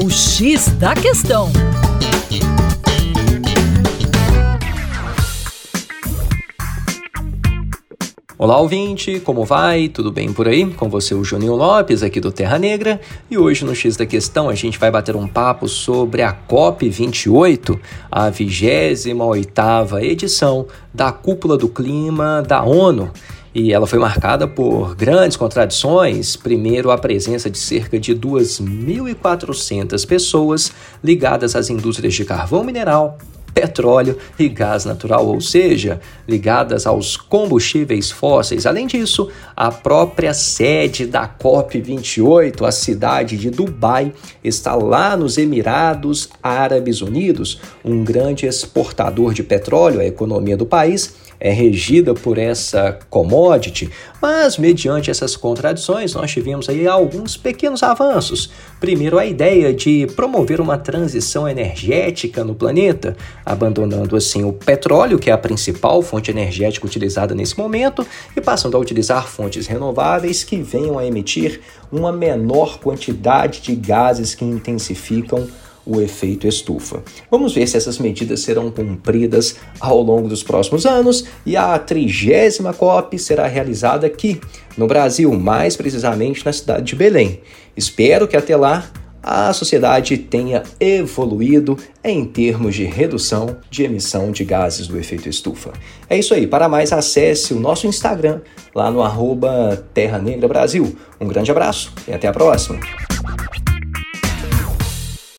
O X da Questão. Olá, ouvinte, como vai? Tudo bem por aí? Com você, o Juninho Lopes, aqui do Terra Negra. E hoje no X da Questão a gente vai bater um papo sobre a COP28, a 28ª edição da Cúpula do Clima da ONU. E ela foi marcada por grandes contradições. Primeiro, a presença de cerca de 2.400 pessoas ligadas às indústrias de carvão mineral, petróleo e gás natural, ou seja, ligadas aos combustíveis fósseis. Além disso, a própria sede da COP28, a cidade de Dubai, está lá nos Emirados Árabes Unidos, um grande exportador de petróleo, a economia do país é regida por essa commodity, mas mediante essas contradições nós tivemos aí alguns pequenos avanços. Primeiro, a ideia de promover uma transição energética no planeta, abandonando assim o petróleo, que é a principal fonte energética utilizada nesse momento, e passando a utilizar fontes renováveis que venham a emitir uma menor quantidade de gases que intensificam o efeito estufa. Vamos ver se essas medidas serão cumpridas ao longo dos próximos anos e a trigésima COP será realizada aqui no Brasil, mais precisamente na cidade de Belém. Espero que até lá a sociedade tenha evoluído em termos de redução de emissão de gases do efeito estufa. É isso aí. Para mais, acesse o nosso Instagram lá no arroba Terra Negra Brasil. Um grande abraço e até a próxima.